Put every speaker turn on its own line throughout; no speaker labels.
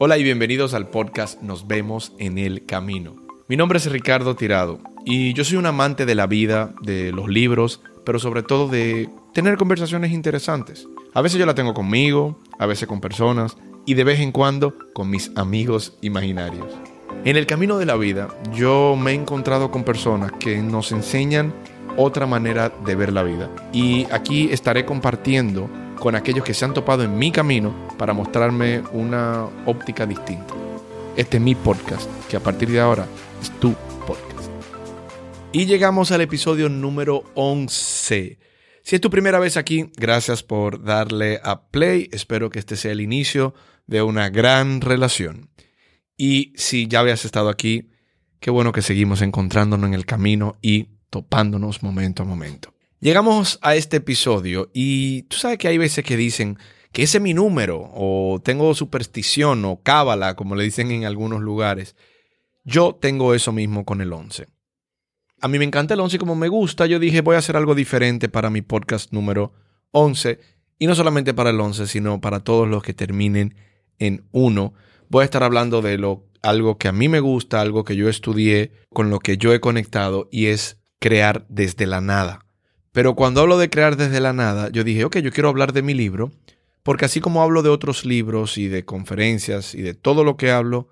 Hola y bienvenidos al podcast Nos vemos en el camino. Mi nombre es Ricardo Tirado y yo soy un amante de la vida, de los libros, pero sobre todo de tener conversaciones interesantes. A veces yo la tengo conmigo, a veces con personas y de vez en cuando con mis amigos imaginarios. En el camino de la vida yo me he encontrado con personas que nos enseñan otra manera de ver la vida. Y aquí estaré compartiendo con aquellos que se han topado en mi camino para mostrarme una óptica distinta. Este es mi podcast, que a partir de ahora es tu podcast. Y llegamos al episodio número 11. Si es tu primera vez aquí, gracias por darle a play. Espero que este sea el inicio de una gran relación. Y si ya habías estado aquí, qué bueno que seguimos encontrándonos en el camino y topándonos momento a momento. Llegamos a este episodio y tú sabes que hay veces que dicen que ese es mi número o tengo superstición o cábala, como le dicen en algunos lugares. Yo tengo eso mismo con el 11. A mí me encanta el 11 y como me gusta, yo dije voy a hacer algo diferente para mi podcast número 11 y no solamente para el 11, sino para todos los que terminen en 1. Voy a estar hablando de lo algo que a mí me gusta, algo que yo estudié, con lo que yo he conectado y es crear desde la nada. Pero cuando hablo de crear desde la nada, yo dije, ok, yo quiero hablar de mi libro, porque así como hablo de otros libros y de conferencias y de todo lo que hablo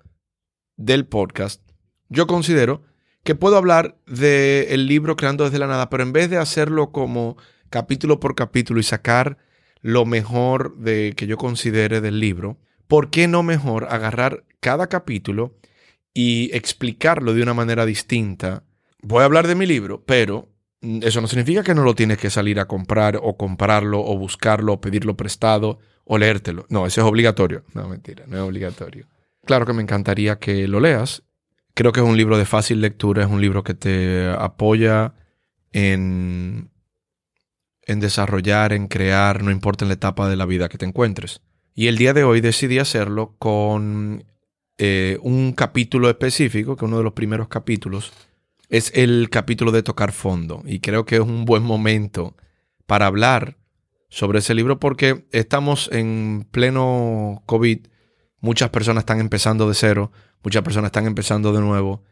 del podcast, yo considero que puedo hablar del libro Creando desde la nada, pero en vez de hacerlo como capítulo por capítulo y sacar lo mejor de que yo considere del libro, ¿por qué no mejor agarrar cada capítulo y explicarlo de una manera distinta voy a hablar de mi libro, pero eso no significa que no lo tienes que salir a comprar o comprarlo o buscarlo o pedirlo prestado o leértelo. No, eso es obligatorio. No, mentira, no es obligatorio. Claro que me encantaría que lo leas. Creo que es un libro de fácil lectura, es un libro que te apoya en, en desarrollar, en crear, no importa en la etapa de la vida que te encuentres. Y el día de hoy decidí hacerlo con eh, un capítulo específico, que uno de los primeros capítulos es el capítulo de tocar fondo. Y creo que es un buen momento para hablar sobre ese libro porque estamos en pleno COVID. Muchas personas están empezando de cero, muchas personas están empezando de nuevo.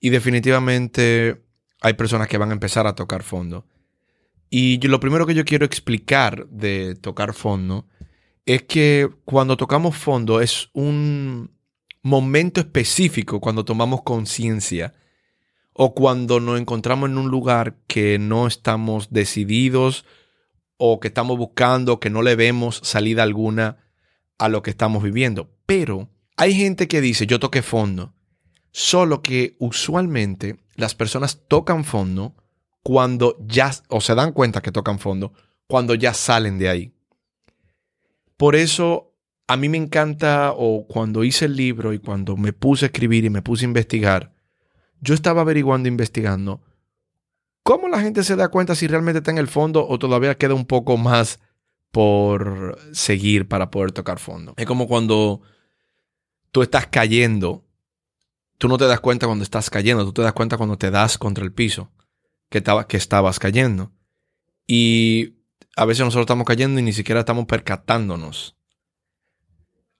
Y definitivamente hay personas que van a empezar a tocar fondo. Y lo primero que yo quiero explicar de tocar fondo es que cuando tocamos fondo es un momento específico cuando tomamos conciencia o cuando nos encontramos en un lugar que no estamos decididos o que estamos buscando, que no le vemos salida alguna a lo que estamos viviendo. Pero hay gente que dice, yo toqué fondo, solo que usualmente las personas tocan fondo cuando ya, o se dan cuenta que tocan fondo, cuando ya salen de ahí. Por eso a mí me encanta, o cuando hice el libro y cuando me puse a escribir y me puse a investigar, yo estaba averiguando, investigando, ¿cómo la gente se da cuenta si realmente está en el fondo o todavía queda un poco más por seguir para poder tocar fondo? Es como cuando tú estás cayendo, tú no te das cuenta cuando estás cayendo, tú te das cuenta cuando te das contra el piso que, que estabas cayendo. Y a veces nosotros estamos cayendo y ni siquiera estamos percatándonos.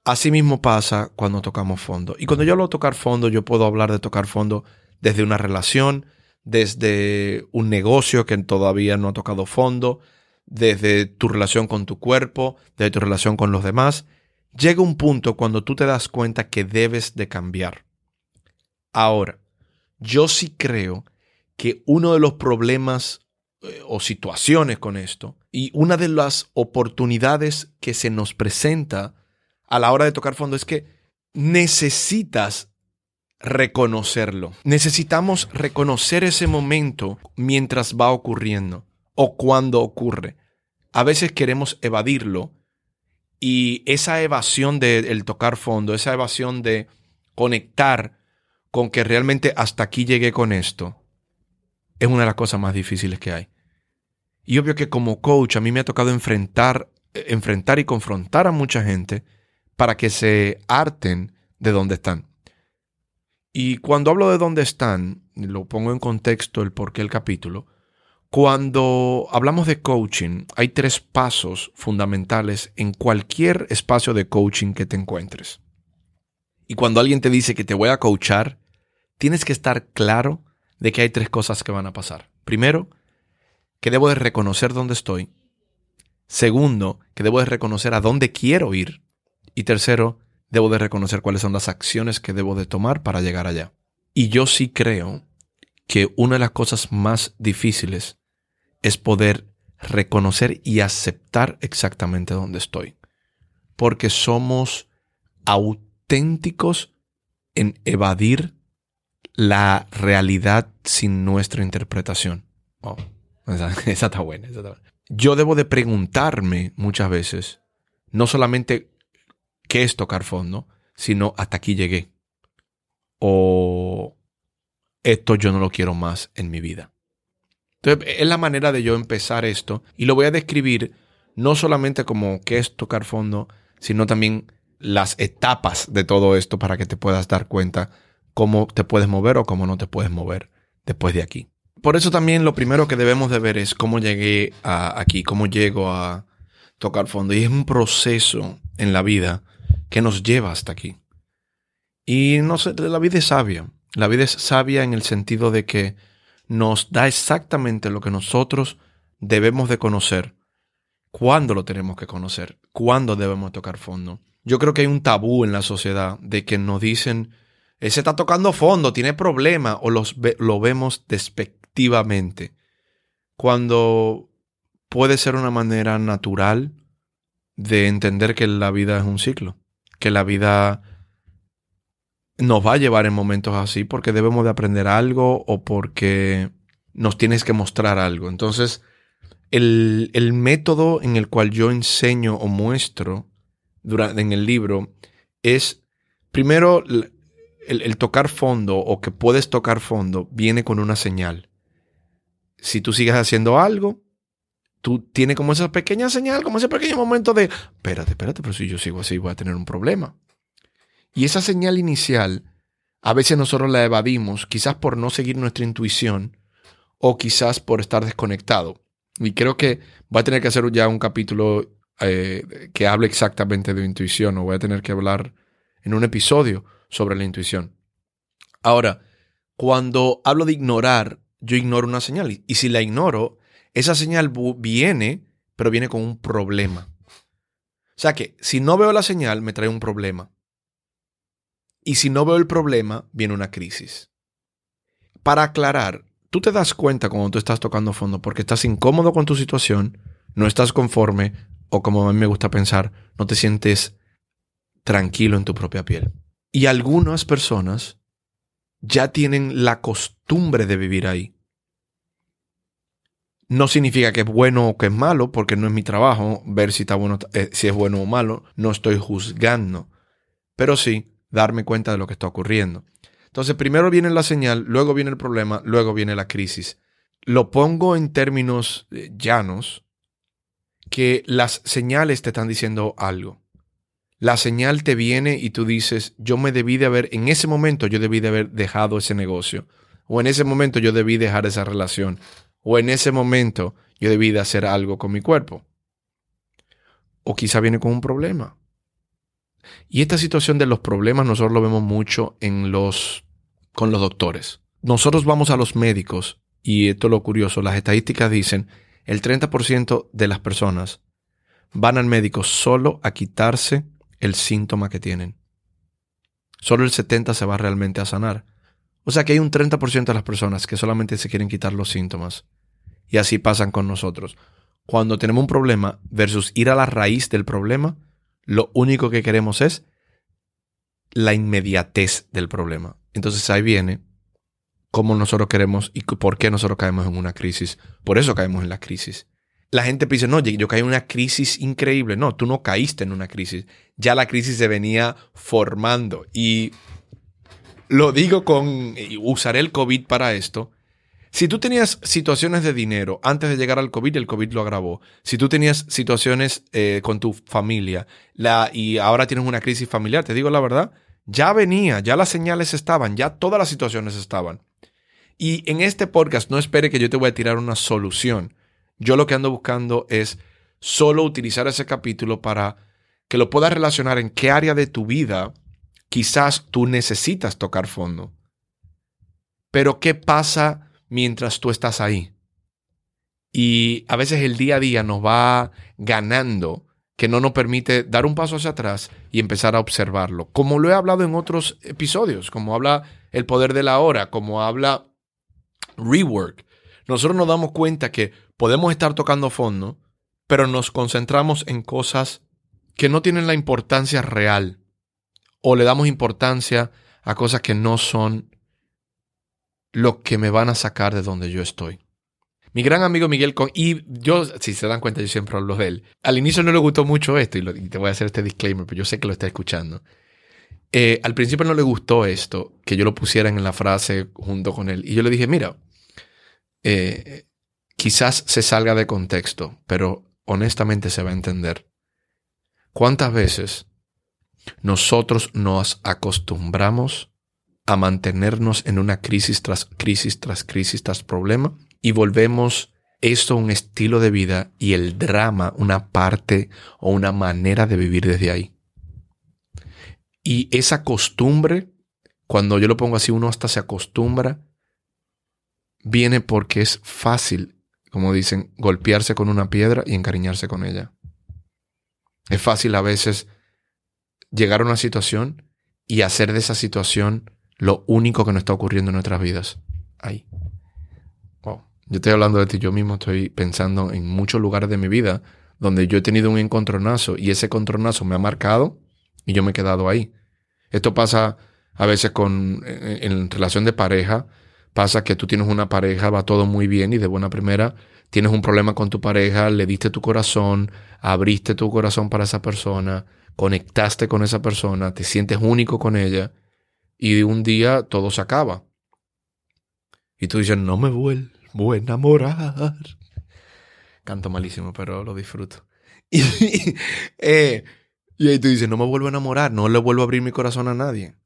Así mismo pasa cuando tocamos fondo. Y cuando yo hablo de tocar fondo, yo puedo hablar de tocar fondo desde una relación, desde un negocio que todavía no ha tocado fondo, desde tu relación con tu cuerpo, desde tu relación con los demás. Llega un punto cuando tú te das cuenta que debes de cambiar. Ahora, yo sí creo que uno de los problemas eh, o situaciones con esto y una de las oportunidades que se nos presenta a la hora de tocar fondo es que necesitas reconocerlo. Necesitamos reconocer ese momento mientras va ocurriendo o cuando ocurre. A veces queremos evadirlo y esa evasión del tocar fondo, esa evasión de conectar con que realmente hasta aquí llegué con esto, es una de las cosas más difíciles que hay. Y obvio que como coach a mí me ha tocado enfrentar, enfrentar y confrontar a mucha gente para que se harten de donde están. Y cuando hablo de dónde están, lo pongo en contexto el porqué el capítulo, cuando hablamos de coaching, hay tres pasos fundamentales en cualquier espacio de coaching que te encuentres. Y cuando alguien te dice que te voy a coachar, tienes que estar claro de que hay tres cosas que van a pasar. Primero, que debo de reconocer dónde estoy. Segundo, que debo de reconocer a dónde quiero ir. Y tercero, debo de reconocer cuáles son las acciones que debo de tomar para llegar allá. Y yo sí creo que una de las cosas más difíciles es poder reconocer y aceptar exactamente dónde estoy. Porque somos auténticos en evadir la realidad sin nuestra interpretación. Esa, está buena, esa está buena. Yo debo de preguntarme muchas veces, no solamente qué es tocar fondo, sino hasta aquí llegué. O esto yo no lo quiero más en mi vida. Entonces, es la manera de yo empezar esto y lo voy a describir no solamente como qué es tocar fondo, sino también las etapas de todo esto para que te puedas dar cuenta cómo te puedes mover o cómo no te puedes mover después de aquí. Por eso también lo primero que debemos de ver es cómo llegué aquí, cómo llego a tocar fondo. Y es un proceso en la vida que nos lleva hasta aquí. Y no sé, la vida es sabia. La vida es sabia en el sentido de que nos da exactamente lo que nosotros debemos de conocer, cuándo lo tenemos que conocer, cuándo debemos tocar fondo. Yo creo que hay un tabú en la sociedad de que nos dicen, ese está tocando fondo, tiene problemas, o los lo vemos despectivamente, cuando puede ser una manera natural de entender que la vida es un ciclo, que la vida nos va a llevar en momentos así porque debemos de aprender algo o porque nos tienes que mostrar algo. Entonces, el, método en el cual yo enseño o muestro durante, en el libro es, primero, el, el tocar fondo o que puedes tocar fondo viene con una señal. Si tú sigues haciendo algo, tú tienes como esa pequeña señal, como ese pequeño momento de, espérate, espérate, pero si yo sigo así voy a tener un problema. Y esa señal inicial, a veces nosotros la evadimos, quizás por no seguir nuestra intuición o quizás por estar desconectado. Y creo que voy a tener que hacer ya un capítulo eh, que hable exactamente de intuición o voy a tener que hablar en un episodio sobre la intuición. Ahora, cuando hablo de ignorar, yo ignoro una señal. Y si la ignoro, esa señal viene, pero viene con un problema. O sea que si no veo la señal, me trae un problema. Y si no veo el problema, viene una crisis. Para aclarar, tú te das cuenta cuando tú estás tocando fondo porque estás incómodo con tu situación, no estás conforme o como a mí me gusta pensar, no te sientes tranquilo en tu propia piel. Y algunas personas ya tienen la costumbre de vivir ahí. No significa que es bueno o que es malo, porque no es mi trabajo ver si, está bueno, eh, si es bueno o malo. No estoy juzgando. Pero sí, darme cuenta de lo que está ocurriendo. Entonces, primero viene la señal, luego viene el problema, luego viene la crisis. Lo pongo en términos eh, llanos, que las señales te están diciendo algo. La señal te viene y tú dices, yo me debí de haber, en ese momento yo debí de haber dejado ese negocio, o en ese momento yo debí dejar esa relación, o en ese momento yo debí de hacer algo con mi cuerpo. O quizá viene con un problema. Y esta situación de los problemas nosotros lo vemos mucho en los, con los doctores. Nosotros vamos a los médicos y esto es lo curioso, las estadísticas dicen el 30% de las personas van al médico solo a quitarse el síntoma que tienen. Solo el 70% se va realmente a sanar. O sea que hay un 30% de las personas que solamente se quieren quitar los síntomas. Y así pasan con nosotros. Cuando tenemos un problema versus ir a la raíz del problema, lo único que queremos es la inmediatez del problema. Entonces ahí viene cómo nosotros queremos y por qué nosotros caemos en una crisis. Por eso caemos en la crisis. La gente dice, no, yo caí en una crisis increíble. No, tú no caíste en una crisis. Ya la crisis se venía formando. Y lo digo con, usaré el COVID para esto, si tú tenías situaciones de dinero antes de llegar al COVID, el COVID lo agravó. Si tú tenías situaciones eh, con tu familia la, y ahora tienes una crisis familiar, te digo la verdad, ya venía, ya las señales estaban, ya todas las situaciones estaban. Y en este podcast no espere que yo te voy a tirar una solución. Yo lo que ando buscando es solo utilizar ese capítulo para que lo puedas relacionar en qué área de tu vida quizás tú necesitas tocar fondo. Pero ¿qué pasa mientras tú estás ahí? Y a veces el día a día nos va ganando que no nos permite dar un paso hacia atrás y empezar a observarlo. Como lo he hablado en otros episodios, como habla el poder de la hora, como habla Rework. Nosotros nos damos cuenta que podemos estar tocando fondo, pero nos concentramos en cosas que no tienen la importancia real o le damos importancia a cosas que no son lo que me van a sacar de donde yo estoy. Mi gran amigo Miguel Con, y yo, si se dan cuenta, yo siempre hablo de él. Al inicio no le gustó mucho esto, y, te voy a hacer este disclaimer, pero yo sé que lo está escuchando. Eh, al principio no le gustó esto, que yo lo pusiera en la frase junto con él. Y yo le dije, mira, eh, quizás se salga de contexto, pero honestamente se va a entender. ¿Cuántas veces nosotros nos acostumbramos a mantenernos en una crisis tras crisis tras crisis tras problema y volvemos esto un estilo de vida y el drama una parte o una manera de vivir desde ahí. Y esa costumbre, cuando yo lo pongo así, uno hasta se acostumbra, viene porque es fácil, como dicen, golpearse con una piedra y encariñarse con ella. Es fácil a veces llegar a una situación y hacer de esa situación lo único que nos está ocurriendo en nuestras vidas. Ahí. Yo estoy hablando de ti, yo mismo estoy pensando en muchos lugares de mi vida donde yo he tenido un encontronazo y ese encontronazo me ha marcado y yo me he quedado ahí. Esto pasa a veces con, en, relación de pareja, pasa que tú tienes una pareja, va todo muy bien y de buena primera tienes un problema con tu pareja, le diste tu corazón, abriste tu corazón para esa persona, conectaste con esa persona, te sientes único con ella y un día todo se acaba. Y tú dices, no me vuelvo a enamorar. Canto malísimo, pero lo disfruto. Y, eh, y ahí tú dices, no me vuelvo a enamorar, no le vuelvo a abrir mi corazón a nadie.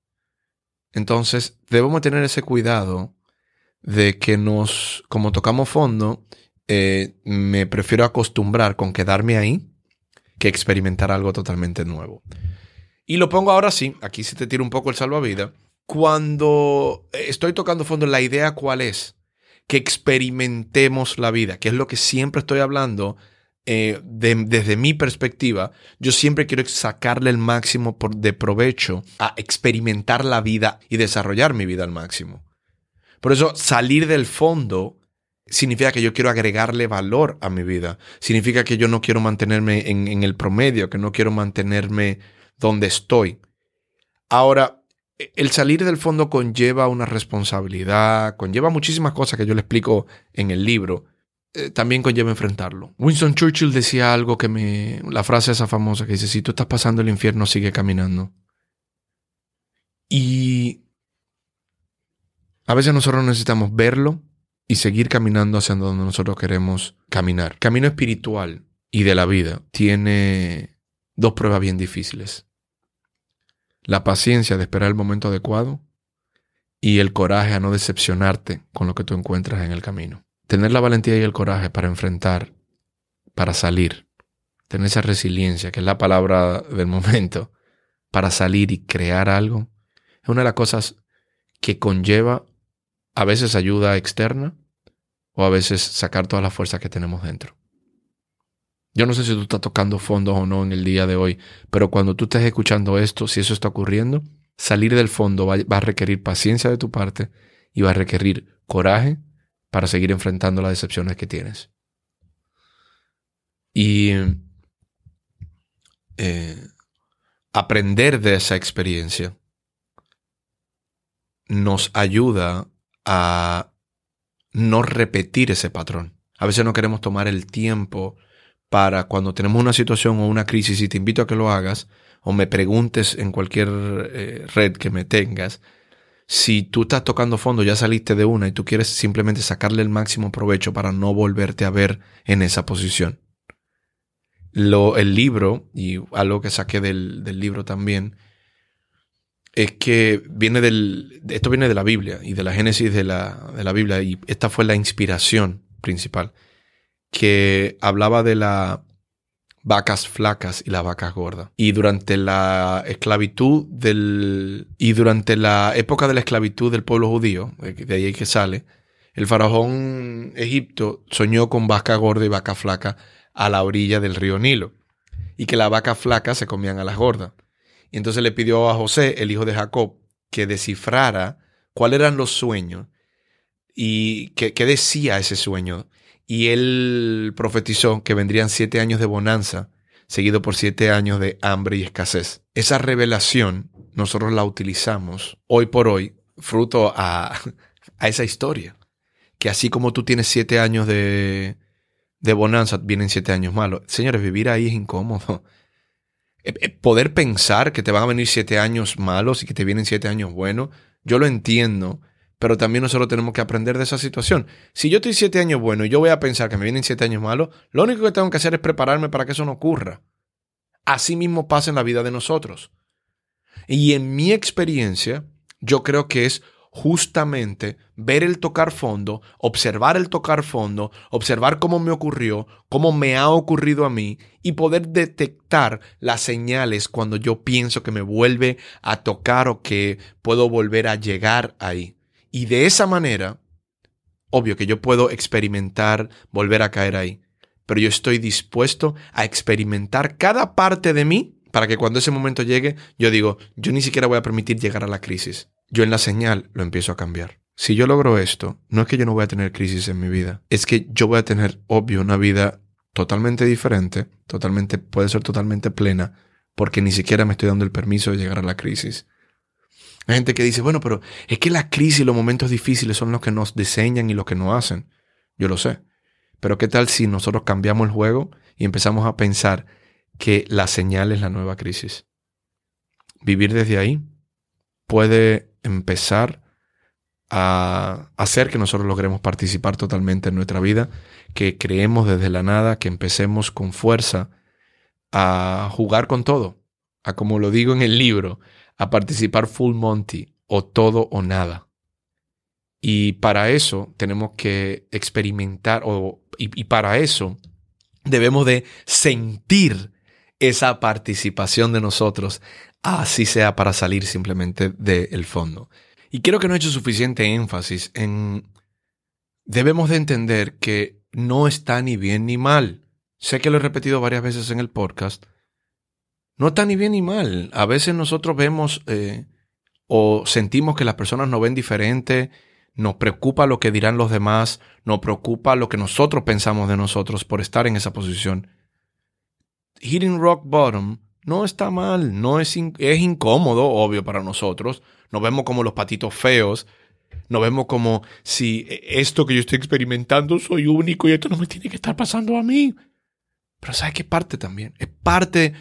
Entonces, debemos tener ese cuidado de que nos, como tocamos fondo, eh, me prefiero acostumbrar con quedarme ahí que experimentar algo totalmente nuevo. Y lo pongo ahora sí, aquí se te tira un poco el salvavidas. Cuando estoy tocando fondo, la idea cuál es? Que experimentemos la vida, que es lo que siempre estoy hablando eh, desde mi perspectiva, yo siempre quiero sacarle el máximo de provecho a experimentar la vida y desarrollar mi vida al máximo. Por eso salir del fondo significa que yo quiero agregarle valor a mi vida. Significa que yo no quiero mantenerme en, el promedio, que no quiero mantenerme donde estoy. Ahora, el salir del fondo conlleva una responsabilidad, conlleva muchísimas cosas que yo le explico en el libro. Eh, también conlleva enfrentarlo. Winston Churchill decía algo que me... La frase esa famosa que dice, si tú estás pasando el infierno, sigue caminando. Y a veces nosotros necesitamos verlo y seguir caminando hacia donde nosotros queremos caminar. Camino espiritual y de la vida tiene dos pruebas bien difíciles. La paciencia de esperar el momento adecuado y el coraje a no decepcionarte con lo que tú encuentras en el camino tener la valentía y el coraje para enfrentar, para salir, tener esa resiliencia, que es la palabra del momento, para salir y crear algo, es una de las cosas que conlleva a veces ayuda externa o a veces sacar todas las fuerzas que tenemos dentro. Yo no sé si tú estás tocando fondos o no en el día de hoy, pero cuando tú estés escuchando esto, si eso está ocurriendo, salir del fondo va, a requerir paciencia de tu parte y va a requerir coraje para seguir enfrentando las decepciones que tienes. Y eh, aprender de esa experiencia nos ayuda a no repetir ese patrón. A veces no queremos tomar el tiempo para cuando tenemos una situación o una crisis y te invito a que lo hagas o me preguntes en cualquier eh, red que me tengas, si tú estás tocando fondo, ya saliste de una y tú quieres simplemente sacarle el máximo provecho para no volverte a ver en esa posición. Lo, el libro, y algo que saqué del, libro también, es que viene del, esto viene de la Biblia y de la Génesis de la, de la Biblia, y esta fue la inspiración principal, que hablaba de la, vacas flacas y las vacas gordas. Y durante la esclavitud del. Y durante la época de la esclavitud del pueblo judío, de ahí que sale, el faraón Egipto soñó con vaca gorda y vaca flaca a la orilla del río Nilo. Y que las vacas flacas se comían a las gordas. Y entonces le pidió a José, el hijo de Jacob, que descifrara cuáles eran los sueños y qué, decía ese sueño. Y él profetizó que vendrían siete años de bonanza, seguido por siete años de hambre y escasez. Esa revelación nosotros la utilizamos hoy por hoy, fruto a, a esa historia. Que así como tú tienes siete años de, de bonanza, vienen siete años malos. Señores, vivir ahí es incómodo. Eh, eh, poder pensar que te van a venir siete años malos y que te vienen siete años buenos, yo lo entiendo, pero también nosotros tenemos que aprender de esa situación. Si yo estoy siete años bueno y yo voy a pensar que me vienen siete años malos, lo único que tengo que hacer es prepararme para que eso no ocurra. Así mismo pasa en la vida de nosotros. Y en mi experiencia, yo creo que es justamente ver el tocar fondo, observar el tocar fondo, observar cómo me ocurrió, cómo me ha ocurrido a mí y poder detectar las señales cuando yo pienso que me vuelve a tocar o que puedo volver a llegar ahí. Y de esa manera, obvio que yo puedo experimentar volver a caer ahí, pero yo estoy dispuesto a experimentar cada parte de mí para que cuando ese momento llegue, yo digo, yo ni siquiera voy a permitir llegar a la crisis. Yo en la señal lo empiezo a cambiar. Si yo logro esto, no es que yo no voy a tener crisis en mi vida, es que yo voy a tener, obvio, una vida totalmente diferente, totalmente, puede ser totalmente plena, porque ni siquiera me estoy dando el permiso de llegar a la crisis. Hay gente que dice, bueno, pero es que la crisis y los momentos difíciles son los que nos diseñan y los que nos hacen. Yo lo sé. Pero ¿qué tal si nosotros cambiamos el juego y empezamos a pensar que la señal es la nueva crisis? Vivir desde ahí puede empezar a hacer que nosotros logremos participar totalmente en nuestra vida, que creemos desde la nada, que empecemos con fuerza a jugar con todo, a como lo digo en el libro, a participar full Monty o todo o nada. Y para eso tenemos que experimentar o, y, para eso debemos de sentir esa participación de nosotros, así sea para salir simplemente del fondo. Y creo que no he hecho suficiente énfasis en... Debemos de entender que no está ni bien ni mal. Sé que lo he repetido varias veces en el podcast, no está ni bien ni mal. A veces nosotros vemos eh, o sentimos que las personas nos ven diferente, nos preocupa lo que dirán los demás, nos preocupa lo que nosotros pensamos de nosotros por estar en esa posición. Hitting rock bottom no está mal, no es, es incómodo, obvio, para nosotros. Nos vemos como los patitos feos, nos vemos como si esto que yo estoy experimentando soy único y esto no me tiene que estar pasando a mí. Pero ¿sabes qué parte también? Es parte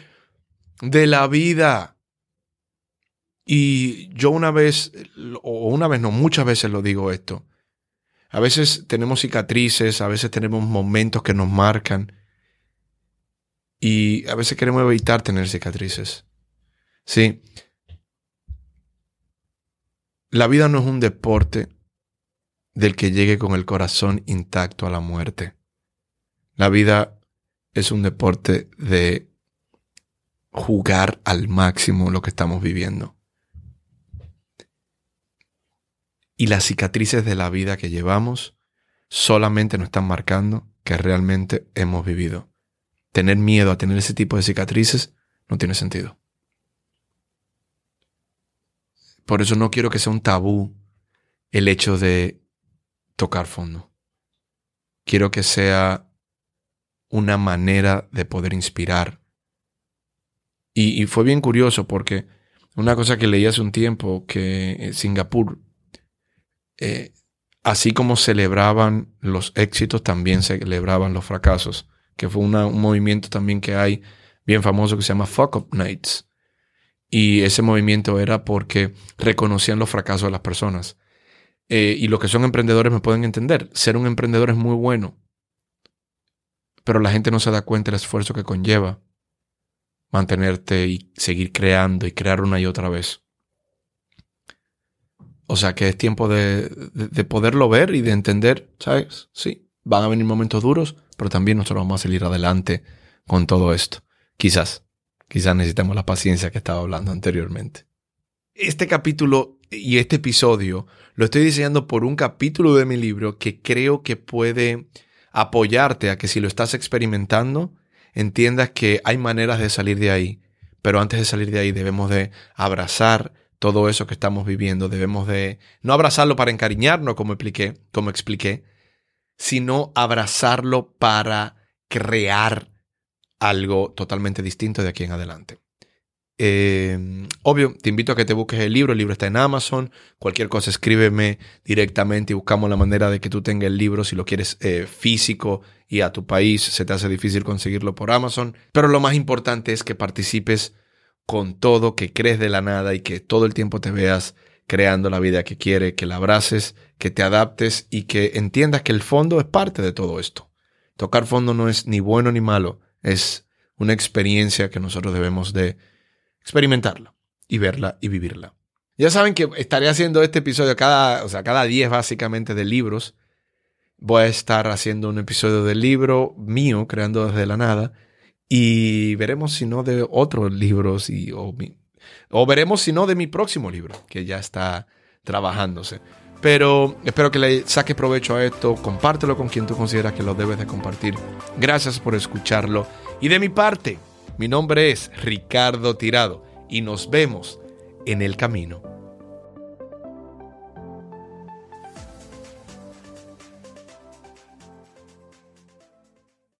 de la vida. Y yo una vez, o una vez no, muchas veces lo digo esto. A veces tenemos cicatrices, a veces tenemos momentos que nos marcan. Y a veces queremos evitar tener cicatrices. Sí. La vida no es un deporte del que llegue con el corazón intacto a la muerte. La vida es un deporte de jugar al máximo lo que estamos viviendo. Y las cicatrices de la vida que llevamos solamente nos están marcando que realmente hemos vivido. Tener miedo a tener ese tipo de cicatrices no tiene sentido. Por eso no quiero que sea un tabú el hecho de tocar fondo. Quiero que sea una manera de poder inspirar y, fue bien curioso porque una cosa que leí hace un tiempo, que en Singapur, eh, así como celebraban los éxitos, también celebraban los fracasos, que fue un movimiento también que hay bien famoso que se llama Fuck Up Nights. Y ese movimiento era porque reconocían los fracasos de las personas. Eh, y los que son emprendedores me pueden entender. Ser un emprendedor es muy bueno, pero la gente no se da cuenta del esfuerzo que conlleva mantenerte y seguir creando y crear una y otra vez. O sea que es tiempo de, poderlo ver y de entender, ¿sabes? Sí, van a venir momentos duros, pero también nosotros vamos a salir adelante con todo esto. Quizás, quizás necesitamos la paciencia que estaba hablando anteriormente. Este capítulo y este episodio lo estoy diseñando por un capítulo de mi libro que creo que puede apoyarte a que si lo estás experimentando, entiendas que hay maneras de salir de ahí, pero antes de salir de ahí debemos de abrazar todo eso que estamos viviendo, debemos de no abrazarlo para encariñarnos como expliqué, como expliqué, sino abrazarlo para crear algo totalmente distinto de aquí en adelante. Eh, obvio, te invito a que te busques el libro. El libro está en Amazon. Cualquier cosa, escríbeme directamente y buscamos la manera de que tú tengas el libro si lo quieres eh, físico y a tu país se te hace difícil conseguirlo por Amazon. Pero lo más importante es que participes con todo, que crees de la nada y que todo el tiempo te veas creando la vida que quiere, que la abraces, que te adaptes y que entiendas que el fondo es parte de todo esto. Tocar fondo no es ni bueno ni malo, es una experiencia que nosotros debemos de experimentarla y verla y vivirla. Ya saben que estaré haciendo este episodio cada, o sea, cada 10 básicamente de libros. Voy a estar haciendo un episodio del libro mío, creando desde la nada, y veremos si no de otros libros y, o, o veremos si no de mi próximo libro, que ya está trabajándose. Pero espero que le saques provecho a esto, compártelo con quien tú consideras que lo debes de compartir. Gracias por escucharlo. Y de mi parte, mi nombre es Ricardo Tirado y nos vemos en el camino.